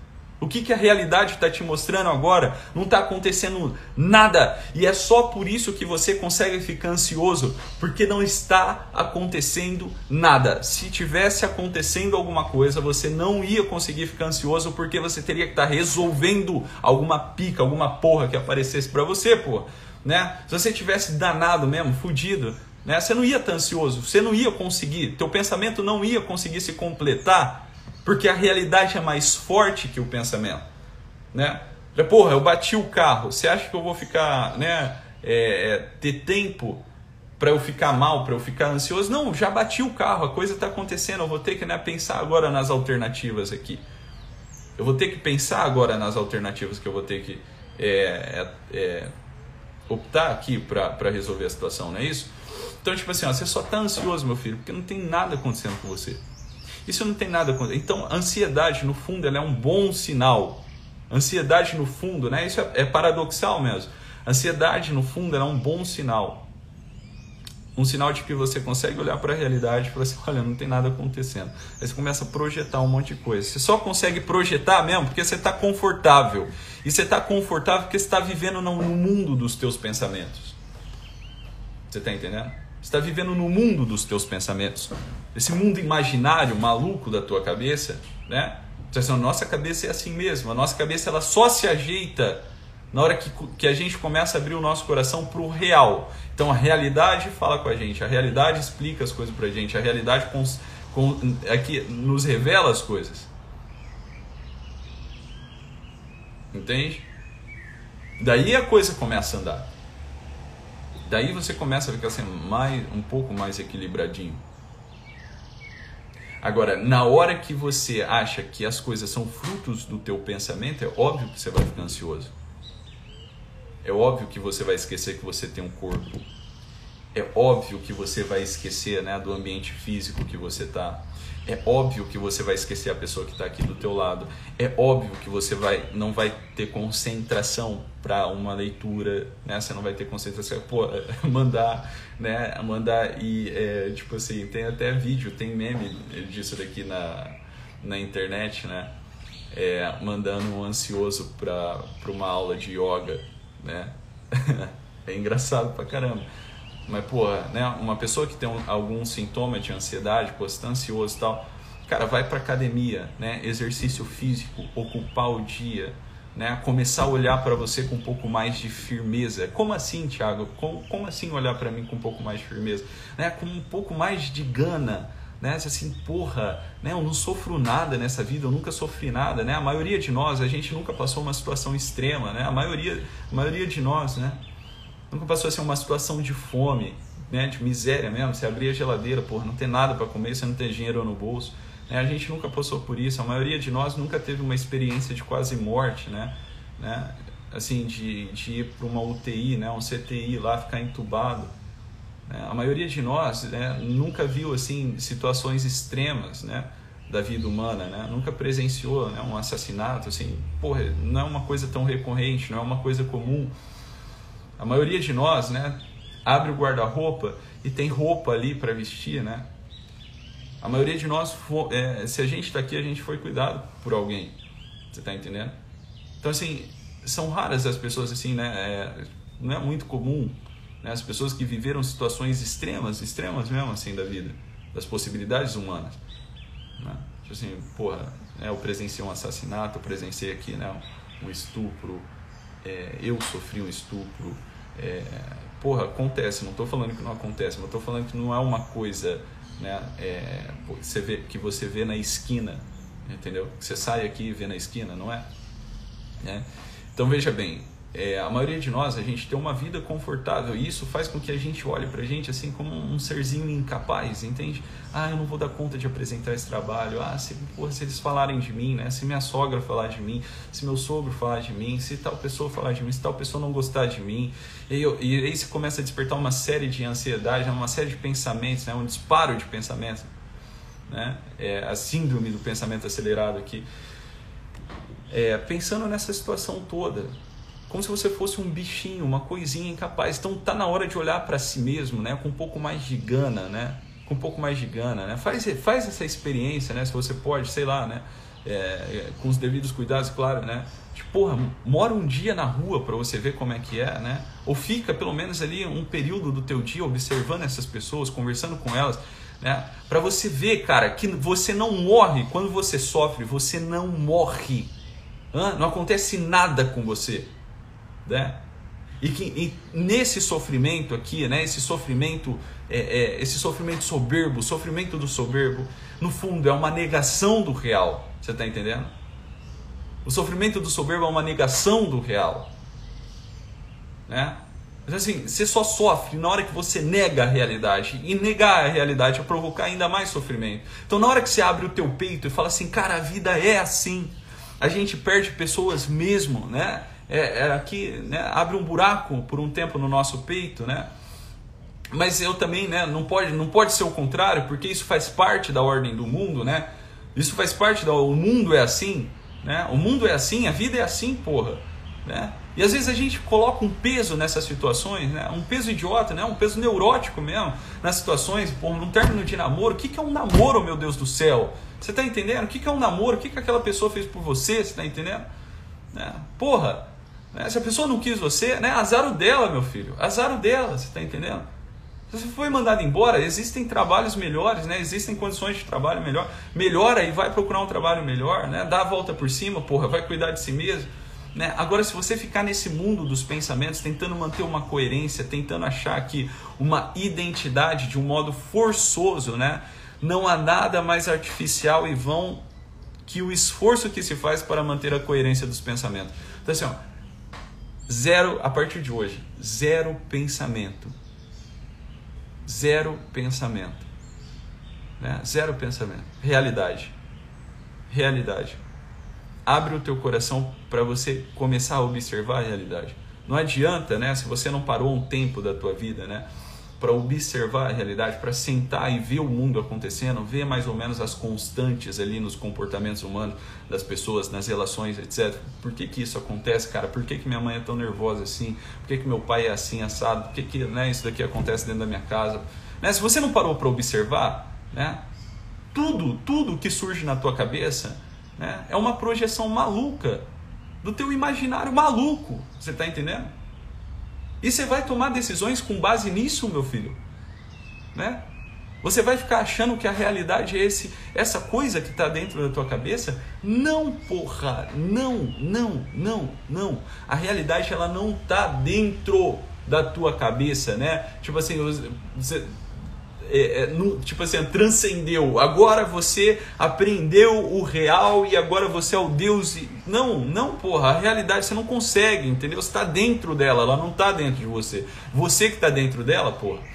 O que, que a realidade está te mostrando agora? Não está acontecendo nada. E é só por isso que você consegue ficar ansioso, porque não está acontecendo nada. Se tivesse acontecendo alguma coisa, você não ia conseguir ficar ansioso, porque você teria que estar tá resolvendo alguma pica, alguma porra que aparecesse para você, pô. né? Se você tivesse danado mesmo, fudido, né? Você não ia estar ansioso, você não ia conseguir, teu pensamento não ia conseguir se completar, porque a realidade é mais forte que o pensamento, né? Porra, eu bati o carro, você acha que eu vou ficar, né, é, é, ter tempo para eu ficar mal, para eu ficar ansioso? Não, já bati o carro, a coisa está acontecendo, eu vou ter que né, pensar agora nas alternativas aqui. Eu vou ter que pensar agora nas alternativas que eu vou ter que é, é, é optar aqui para resolver a situação, não é isso? Então, tipo assim, ó, você só está ansioso, meu filho, porque não tem nada acontecendo com você. Isso não tem nada acontecendo. Então, ansiedade, no fundo, ela é um bom sinal. Ansiedade, no fundo, né? Isso é, é paradoxal mesmo. Ansiedade, no fundo, ela é um bom sinal um sinal de que você consegue olhar para a realidade e falar assim, olha, não tem nada acontecendo. Aí você começa a projetar um monte de coisa. Você só consegue projetar mesmo porque você está confortável. E você está confortável porque você está vivendo no mundo dos teus pensamentos. Você está entendendo? Você está vivendo no mundo dos teus pensamentos. Esse mundo imaginário, maluco da tua cabeça, né? Então, a nossa cabeça é assim mesmo. A nossa cabeça ela só se ajeita na hora que, que a gente começa a abrir o nosso coração para o real. Então a realidade fala com a gente, a realidade explica as coisas para a gente, a realidade com, é que nos revela as coisas. Entende? Daí a coisa começa a andar. Daí você começa a ficar assim, mais, um pouco mais equilibradinho. Agora, na hora que você acha que as coisas são frutos do teu pensamento, é óbvio que você vai ficar ansioso. É óbvio que você vai esquecer que você tem um corpo. É óbvio que você vai esquecer né, do ambiente físico que você está. É óbvio que você vai esquecer a pessoa que está aqui do teu lado. É óbvio que você vai, não vai ter concentração para uma leitura, né? Você não vai ter concentração. Pô, <laughs> mandar, né? Mandar e é, tipo assim, tem até vídeo, tem meme disso daqui na, na internet, né? É, mandando um ansioso para uma aula de yoga né? <laughs> é engraçado pra caramba. Mas, pô, né, uma pessoa que tem um, algum sintoma de ansiedade, pô, você tá ansioso e tal, cara, vai pra academia, né? Exercício físico, ocupar o dia, né? Começar a olhar para você com um pouco mais de firmeza. Como assim, Thiago? Como, como assim olhar para mim com um pouco mais de firmeza? Né? Com um pouco mais de gana, né? Assim, porra, né? Eu não sofro nada nessa vida, eu nunca sofri nada, né? A maioria de nós, a gente nunca passou uma situação extrema, né? A maioria, a maioria de nós, né? Nunca passou assim uma situação de fome, né? De miséria mesmo. Você abrir a geladeira, porra, não tem nada para comer, você não tem dinheiro no bolso. Né? A gente nunca passou por isso. A maioria de nós nunca teve uma experiência de quase morte, né? né? Assim, de, de ir para uma UTI, né? Um CTI lá, ficar entubado né? A maioria de nós né, nunca viu assim situações extremas né, da vida humana, né? nunca presenciou né, um assassinato. Assim, porra, não é uma coisa tão recorrente, não é uma coisa comum. A maioria de nós né, abre o guarda-roupa e tem roupa ali para vestir. Né? A maioria de nós, é, se a gente está aqui, a gente foi cuidado por alguém. Você está entendendo? Então, assim, são raras as pessoas assim, né? É, não é muito comum né? As pessoas que viveram situações extremas, extremas mesmo assim da vida, das possibilidades humanas. Né? Tipo assim, porra, né? eu presenciei um assassinato, eu presenciei aqui né? um estupro, é, eu sofri um estupro. É, porra, acontece, não estou falando que não acontece, mas estou falando que não é uma coisa né, é, você vê, que você vê na esquina, entendeu? Que você sai aqui e vê na esquina, não é? Né? Então veja bem, é, a maioria de nós, a gente tem uma vida confortável e isso faz com que a gente olhe pra gente assim como um serzinho incapaz, entende? Ah, eu não vou dar conta de apresentar esse trabalho. Ah, se, porra, se eles falarem de mim, né? Se minha sogra falar de mim, se meu sogro falar de mim, se tal pessoa falar de mim, se tal pessoa não gostar de mim. E, eu, e aí você começa a despertar uma série de ansiedade, uma série de pensamentos, né? um disparo de pensamentos. Né? É, a síndrome do pensamento acelerado aqui. É, pensando nessa situação toda, como se você fosse um bichinho, uma coisinha incapaz. Então tá na hora de olhar para si mesmo, né, com um pouco mais de gana, né? Com um pouco mais de gana, né? Faz, faz essa experiência, né? Se você pode, sei lá, né? É, é, com os devidos cuidados, claro, né? Tipo, porra, mora um dia na rua para você ver como é que é, né? Ou fica pelo menos ali um período do teu dia observando essas pessoas, conversando com elas, né? Para você ver, cara, que você não morre quando você sofre, você não morre. Hã? Não acontece nada com você né? E que e nesse sofrimento aqui, né, esse sofrimento, é, é, esse sofrimento soberbo, sofrimento do soberbo, no fundo é uma negação do real. Você está entendendo? O sofrimento do soberbo é uma negação do real. Né? Mas assim, você só sofre na hora que você nega a realidade. E negar a realidade é provocar ainda mais sofrimento. Então, na hora que você abre o teu peito e fala assim, cara, a vida é assim. A gente perde pessoas mesmo, né? É, é aqui, né? abre um buraco por um tempo no nosso peito, né? Mas eu também, né? Não pode, não pode ser o contrário, porque isso faz parte da ordem do mundo, né? Isso faz parte da. O mundo é assim, né? O mundo é assim, a vida é assim, porra, né? E às vezes a gente coloca um peso nessas situações, né? um peso idiota, né? um peso neurótico mesmo, nas situações, pô, num término de namoro. O que, que é um namoro, meu Deus do céu? Você está entendendo? O que, que é um namoro? O que, que aquela pessoa fez por você? Você está entendendo? Né? Porra, né? se a pessoa não quis você, né? azar o dela, meu filho. Azar o dela, você está entendendo? Se você foi mandado embora, existem trabalhos melhores, né? Existem condições de trabalho melhor. Melhora e vai procurar um trabalho melhor, né? Dá a volta por cima, porra, vai cuidar de si mesmo. Né? Agora, se você ficar nesse mundo dos pensamentos, tentando manter uma coerência, tentando achar aqui uma identidade de um modo forçoso, né? não há nada mais artificial e vão que o esforço que se faz para manter a coerência dos pensamentos. Então, assim, ó, zero, a partir de hoje, zero pensamento. Zero pensamento. Né? Zero pensamento. Realidade. Realidade abre o teu coração para você começar a observar a realidade. Não adianta, né, se você não parou um tempo da tua vida, né, para observar a realidade, para sentar e ver o mundo acontecendo, ver mais ou menos as constantes ali nos comportamentos humanos das pessoas, nas relações, etc. Por que, que isso acontece, cara? Por que, que minha mãe é tão nervosa assim? Por que, que meu pai é assim, assado? Por que, que né, isso daqui acontece dentro da minha casa? Né? Se você não parou para observar, né, tudo, tudo que surge na tua cabeça né? É uma projeção maluca do teu imaginário maluco. Você está entendendo? E você vai tomar decisões com base nisso, meu filho. Né? Você vai ficar achando que a realidade é esse, essa coisa que está dentro da tua cabeça? Não, porra, não, não, não, não. A realidade ela não está dentro da tua cabeça, né? Tipo assim, você, é, é, no, tipo assim, transcendeu. Agora você aprendeu o real e agora você é o Deus. E... Não, não, porra. A realidade você não consegue, entendeu? Você está dentro dela, ela não está dentro de você. Você que está dentro dela, porra.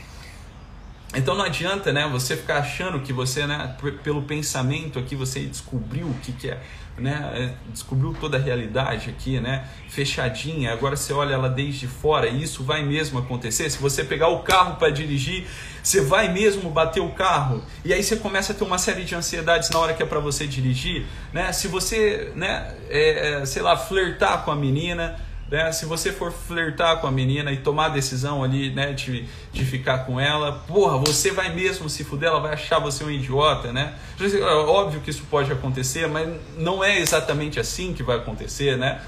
Então não adianta, né, você ficar achando que você, né, pelo pensamento aqui você descobriu o que, que é, né, é, descobriu toda a realidade aqui, né, fechadinha. Agora você olha ela desde fora e isso vai mesmo acontecer. Se você pegar o carro para dirigir, você vai mesmo bater o carro e aí você começa a ter uma série de ansiedades na hora que é para você dirigir, né? Se você, né, é, é, sei lá, flertar com a menina né? Se você for flertar com a menina e tomar a decisão ali, né, de, de ficar com ela, porra, você vai mesmo se fuder, ela vai achar você um idiota, né? É óbvio que isso pode acontecer, mas não é exatamente assim que vai acontecer, né?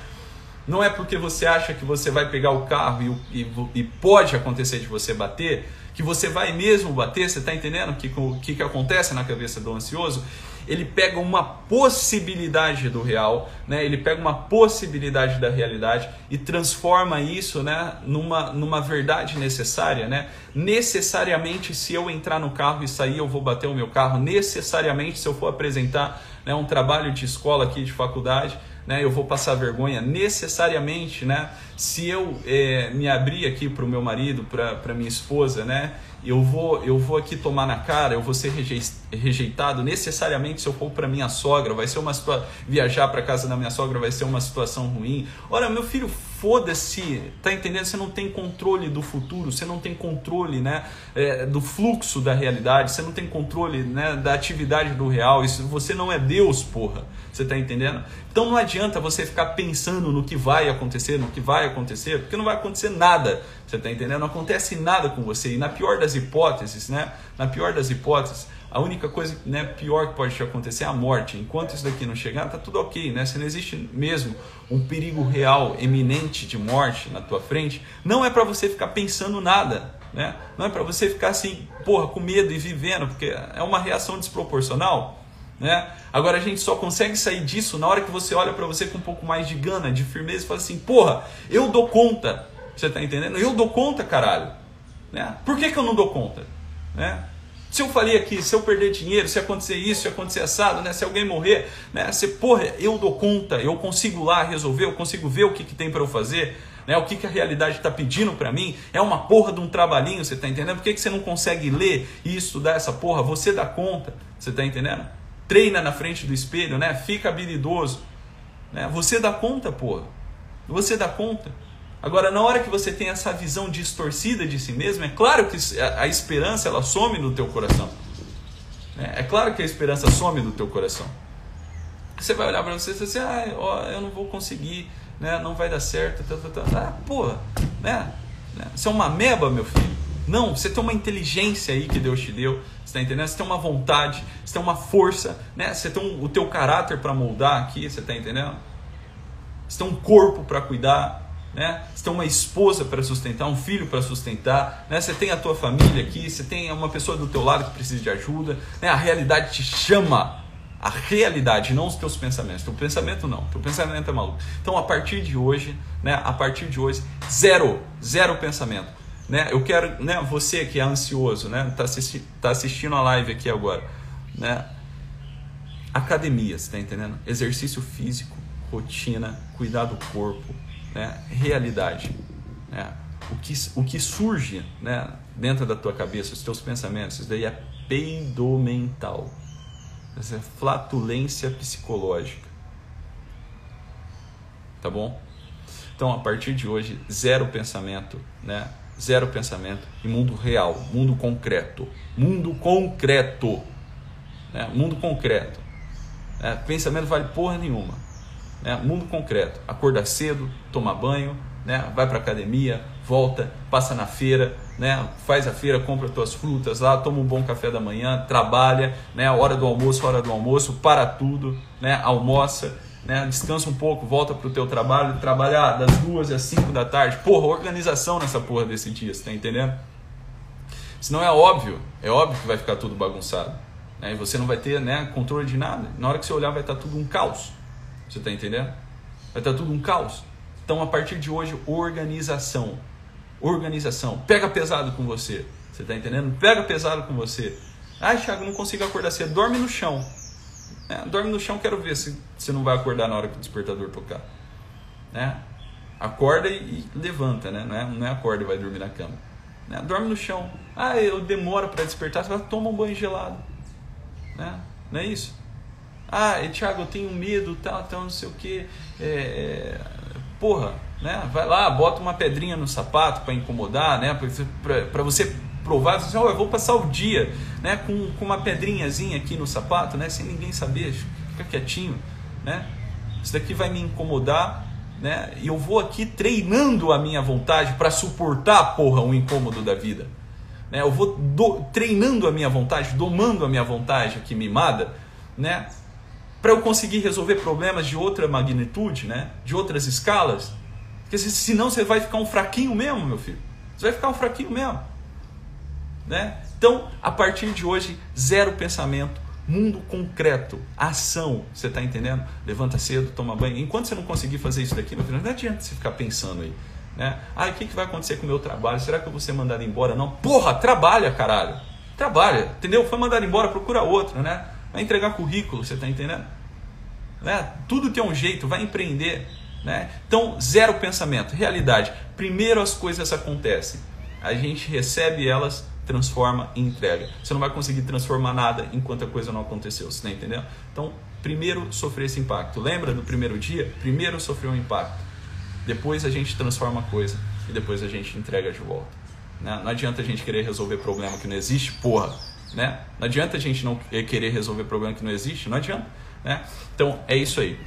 Não é porque você acha que você vai pegar o carro e, e, e pode acontecer de você bater, que você vai mesmo bater, você está entendendo o que, que, que acontece na cabeça do ansioso? Ele pega uma possibilidade do real, né? ele pega uma possibilidade da realidade e transforma isso né? numa, numa verdade necessária. Né? Necessariamente, se eu entrar no carro e sair, eu vou bater o meu carro. Necessariamente, se eu for apresentar né, um trabalho de escola aqui, de faculdade, né, eu vou passar vergonha necessariamente, né, se eu é, me abrir aqui para o meu marido, para minha esposa, né, eu vou, eu vou aqui tomar na cara, eu vou ser rejeitado necessariamente se eu for para minha sogra, vai ser uma situação, viajar para casa da minha sogra vai ser uma situação ruim. Ora, meu filho, foda-se, tá entendendo? Você não tem controle do futuro, você não tem controle, né, é, do fluxo da realidade, você não tem controle, né, da atividade do real. Isso, você não é Deus, porra. Você tá entendendo? Então não adianta você ficar pensando no que vai acontecer, no que vai acontecer, porque não vai acontecer nada. Você está entendendo? Não acontece nada com você. E na pior das hipóteses, né? Na pior das hipóteses, a única coisa né, pior que pode te acontecer é a morte. Enquanto isso daqui não chegar, tá tudo ok, né? Se não existe mesmo um perigo real, eminente de morte na tua frente, não é para você ficar pensando nada, né? Não é para você ficar assim, porra, com medo e vivendo, porque é uma reação desproporcional. Né? Agora a gente só consegue sair disso na hora que você olha para você com um pouco mais de gana, de firmeza e fala assim: porra, eu dou conta, Você está entendendo? Eu dou conta, caralho. Né? Por que, que eu não dou conta? Né? Se eu falei aqui, se eu perder dinheiro, se acontecer isso, se acontecer assado, né? se alguém morrer, né? se, porra, eu dou conta, eu consigo lá resolver, eu consigo ver o que, que tem para eu fazer, né? o que, que a realidade está pedindo para mim. É uma porra de um trabalhinho, você está entendendo? Por que, que você não consegue ler e estudar essa porra? Você dá conta, você está entendendo? Treina na frente do espelho, né? fica habilidoso. Né? Você dá conta, porra. Você dá conta. Agora, na hora que você tem essa visão distorcida de si mesmo, é claro que a esperança ela some do teu coração. Né? É claro que a esperança some do teu coração. Você vai olhar para você e dizer assim, ah, ó, eu não vou conseguir, né? não vai dar certo. Tá, tá, tá. Ah, porra, né? né? Você é uma meba, meu filho. Não, você tem uma inteligência aí que Deus te deu, você está entendendo? Você tem uma vontade, você tem uma força, né? você tem um, o teu caráter para moldar aqui, você está entendendo? Você tem um corpo para cuidar, né? Você tem uma esposa para sustentar, um filho para sustentar, né? Você tem a tua família aqui, você tem uma pessoa do teu lado que precisa de ajuda, né? A realidade te chama, a realidade, não os teus pensamentos. Teu pensamento não, teu pensamento é maluco. Então a partir de hoje, né? A partir de hoje, zero, zero pensamento, né? Eu quero, né? Você que é ansioso, né? Tá, tá assistindo a live aqui agora, né? Academia, você tá entendendo? Exercício físico, rotina, cuidar do corpo né, realidade. Né? O, que, o que surge né, dentro da tua cabeça, os teus pensamentos, isso daí é peido mental. Essa é flatulência psicológica. Tá bom? Então, a partir de hoje, zero pensamento, né? Zero pensamento e mundo real, mundo concreto. Mundo concreto. Né? Mundo concreto. É, pensamento vale porra nenhuma né? mundo concreto. Acordar cedo, tomar banho, né? vai para academia, volta, passa na feira, né? faz a feira, compra tuas frutas lá, toma um bom café da manhã, trabalha, né? hora do almoço, hora do almoço, para tudo, né? almoça, né? descansa um pouco, volta para o teu trabalho, trabalhar das duas às cinco da tarde. Porra, organização nessa porra desse dia, você tá entendendo? Senão é óbvio, é óbvio que vai ficar tudo bagunçado. Né? E você não vai ter né, controle de nada. Na hora que você olhar vai estar tudo um caos. Você está entendendo? Vai estar tudo um caos. Então, a partir de hoje, organização. Organização. Pega pesado com você. Você está entendendo? Pega pesado com você. Ah, Thiago, não consigo acordar cedo. Dorme no chão. É, dorme no chão, quero ver se você não vai acordar na hora que o despertador tocar. Né? Acorda e, e levanta, né? Não é, não é acorda e vai dormir na cama. Né? Dorme no chão. Ah, eu demoro para despertar. Você vai tomar um banho gelado. Né? Não é isso? Ah, Thiago, eu tenho medo, tal, tal, não sei o que. É, é, porra, né? Vai lá, bota uma pedrinha no sapato para incomodar, né? Para você provar, assim, oh, eu vou passar o dia, né? Com, com uma pedrinhazinha aqui no sapato, né? Sem ninguém saber, fica quietinho, né? Isso daqui vai me incomodar, né? E eu vou aqui treinando a minha vontade para suportar, porra, o incômodo da vida. Né? Eu vou do, treinando a minha vontade, domando a minha vontade aqui mimada, né? Para eu conseguir resolver problemas de outra magnitude, né? de outras escalas. Porque senão você vai ficar um fraquinho mesmo, meu filho. Você vai ficar um fraquinho mesmo. Né? Então, a partir de hoje, zero pensamento, mundo concreto, ação. Você está entendendo? Levanta cedo, toma banho. Enquanto você não conseguir fazer isso daqui, meu filho, não adianta você ficar pensando aí. Né? Ah, o que, que vai acontecer com o meu trabalho? Será que eu vou ser mandado embora? Não. Porra, trabalha, caralho. Trabalha, entendeu? Foi mandado embora, procura outro, né? Vai entregar currículo, você está entendendo? Né? Tudo tem um jeito, vai empreender. Né? Então, zero pensamento. Realidade. Primeiro as coisas acontecem. A gente recebe elas, transforma e entrega. Você não vai conseguir transformar nada enquanto a coisa não aconteceu. Você está entendendo? Então, primeiro sofrer esse impacto. Lembra do primeiro dia? Primeiro sofreu um impacto. Depois a gente transforma a coisa e depois a gente entrega de volta. Né? Não adianta a gente querer resolver problema que não existe, porra. Né? Não adianta a gente não querer resolver problema que não existe, não adianta. Né? Então é isso aí.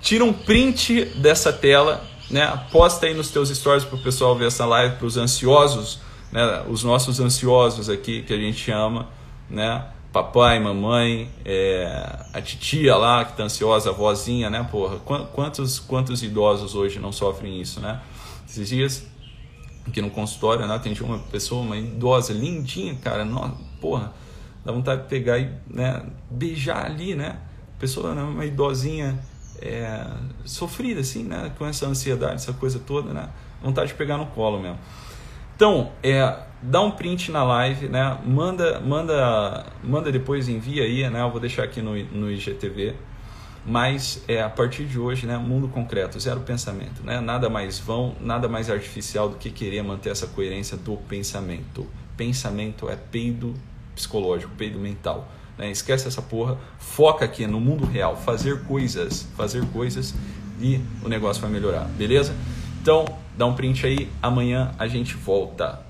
Tira um print dessa tela, né? posta aí nos teus stories para o pessoal ver essa live, para os ansiosos, né? os nossos ansiosos aqui que a gente ama, né? papai, mamãe, é, a titia lá que está ansiosa, a vozinha, né? Porra, quantos, quantos idosos hoje não sofrem isso, né? Esses dias aqui no consultório, né? Atendi uma pessoa, uma idosa, lindinha, cara, não, porra, dá vontade de pegar e né, beijar ali, né? Pessoa, né, uma idosinha, é, sofrida, assim, né? Com essa ansiedade, essa coisa toda, né? Vontade de pegar no colo mesmo. Então, é, dá um print na live, né? Manda, manda, manda depois, envia aí, né? Eu vou deixar aqui no, no IGTV. Mas é a partir de hoje, né? Mundo concreto, zero pensamento, né? Nada mais vão, nada mais artificial do que querer manter essa coerência do pensamento. Pensamento é peido psicológico, peido mental. Né? Esquece essa porra, foca aqui no mundo real, fazer coisas, fazer coisas e o negócio vai melhorar, beleza? Então, dá um print aí, amanhã a gente volta.